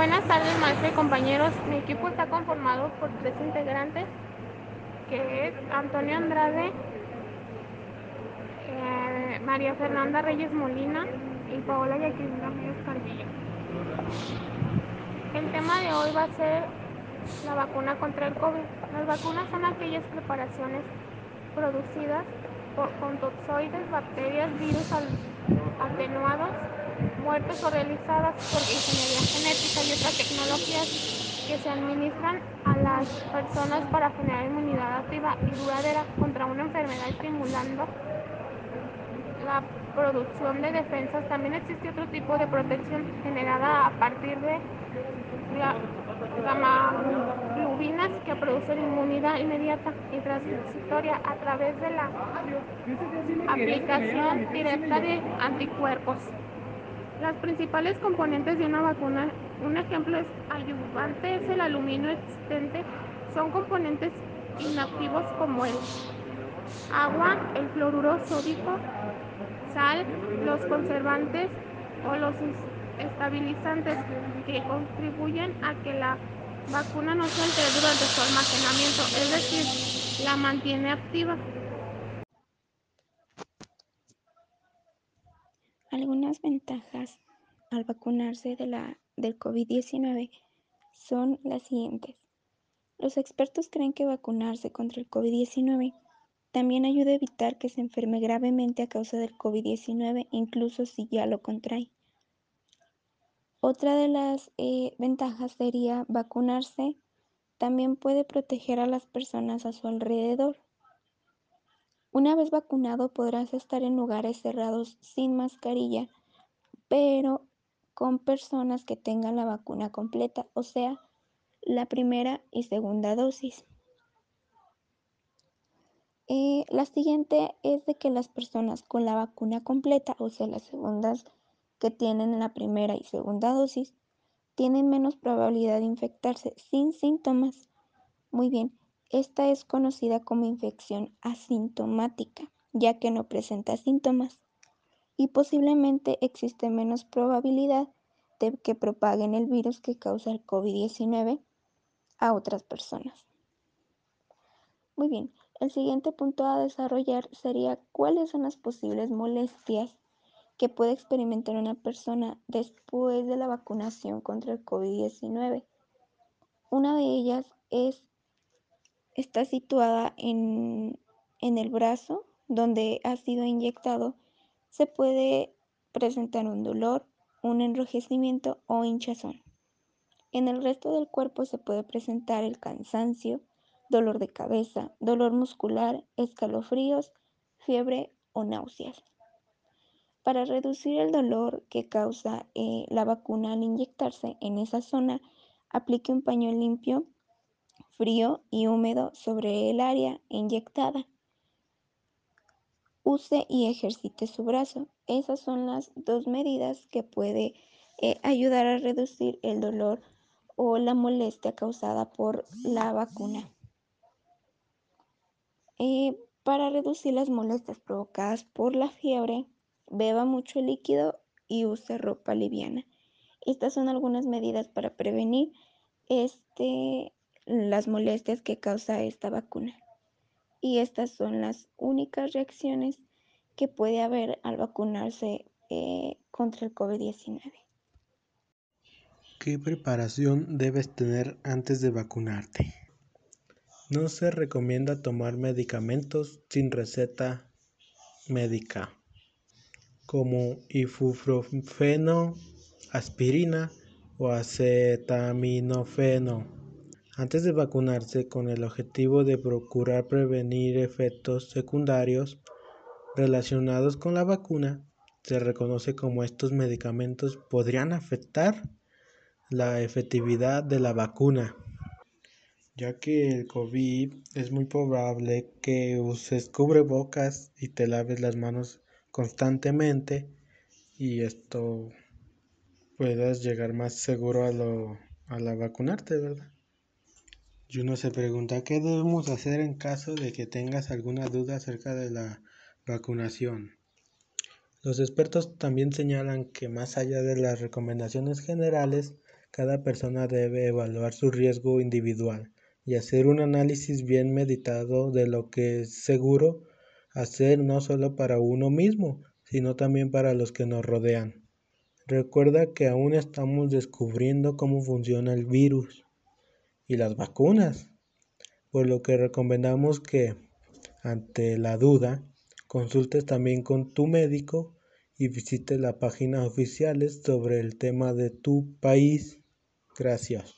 Buenas tardes, maestro y compañeros. Mi equipo está conformado por tres integrantes, que es Antonio Andrade, eh, María Fernanda Reyes Molina y Paola Jacqueline Ramírez. El tema de hoy va a ser la vacuna contra el COVID. Las vacunas son aquellas preparaciones producidas por, con toxoides, bacterias, virus atenuados, muertos o realizadas por ingeniería genética y otras tecnologías que se administran a las personas para generar inmunidad activa y duradera contra una enfermedad estimulando la producción de defensas. También existe otro tipo de protección generada a partir de la gamaglobulinas que producen inmunidad inmediata y transitoria a través de la aplicación directa de anticuerpos. Las principales componentes de una vacuna, un ejemplo es ayudante, es el aluminio existente, son componentes inactivos como el agua, el fluoruro sódico, sal, los conservantes o los estabilizantes que contribuyen a que la vacuna no se altere durante su almacenamiento, es decir, la mantiene activa. Algunas ventajas al vacunarse de la, del COVID-19 son las siguientes. Los expertos creen que vacunarse contra el COVID-19 también ayuda a evitar que se enferme gravemente a causa del COVID-19, incluso si ya lo contrae. Otra de las eh, ventajas sería vacunarse también puede proteger a las personas a su alrededor. Una vez vacunado podrás estar en lugares cerrados sin mascarilla, pero con personas que tengan la vacuna completa, o sea, la primera y segunda dosis. Eh, la siguiente es de que las personas con la vacuna completa, o sea, las segundas que tienen la primera y segunda dosis, tienen menos probabilidad de infectarse sin síntomas. Muy bien, esta es conocida como infección asintomática, ya que no presenta síntomas y posiblemente existe menos probabilidad de que propaguen el virus que causa el COVID-19 a otras personas. Muy bien, el siguiente punto a desarrollar sería cuáles son las posibles molestias que puede experimentar una persona después de la vacunación contra el COVID-19. Una de ellas es, está situada en, en el brazo donde ha sido inyectado. Se puede presentar un dolor, un enrojecimiento o hinchazón. En el resto del cuerpo se puede presentar el cansancio, dolor de cabeza, dolor muscular, escalofríos, fiebre o náuseas. Para reducir el dolor que causa eh, la vacuna al inyectarse en esa zona, aplique un paño limpio, frío y húmedo sobre el área inyectada. Use y ejercite su brazo. Esas son las dos medidas que puede eh, ayudar a reducir el dolor o la molestia causada por la vacuna. Eh, para reducir las molestias provocadas por la fiebre, beba mucho líquido y use ropa liviana. Estas son algunas medidas para prevenir este, las molestias que causa esta vacuna. Y estas son las únicas reacciones que puede haber al vacunarse eh, contra el COVID-19. ¿Qué preparación debes tener antes de vacunarte? No se recomienda tomar medicamentos sin receta médica, como ibuprofeno, aspirina o acetaminofeno, antes de vacunarse con el objetivo de procurar prevenir efectos secundarios relacionados con la vacuna. Se reconoce como estos medicamentos podrían afectar la efectividad de la vacuna ya que el COVID es muy probable que uses cubrebocas y te laves las manos constantemente y esto puedas llegar más seguro a, lo, a la vacunarte, ¿verdad? Y uno se pregunta qué debemos hacer en caso de que tengas alguna duda acerca de la vacunación. Los expertos también señalan que más allá de las recomendaciones generales, cada persona debe evaluar su riesgo individual y hacer un análisis bien meditado de lo que es seguro hacer no solo para uno mismo, sino también para los que nos rodean. Recuerda que aún estamos descubriendo cómo funciona el virus y las vacunas, por lo que recomendamos que ante la duda consultes también con tu médico y visites las páginas oficiales sobre el tema de tu país. Gracias.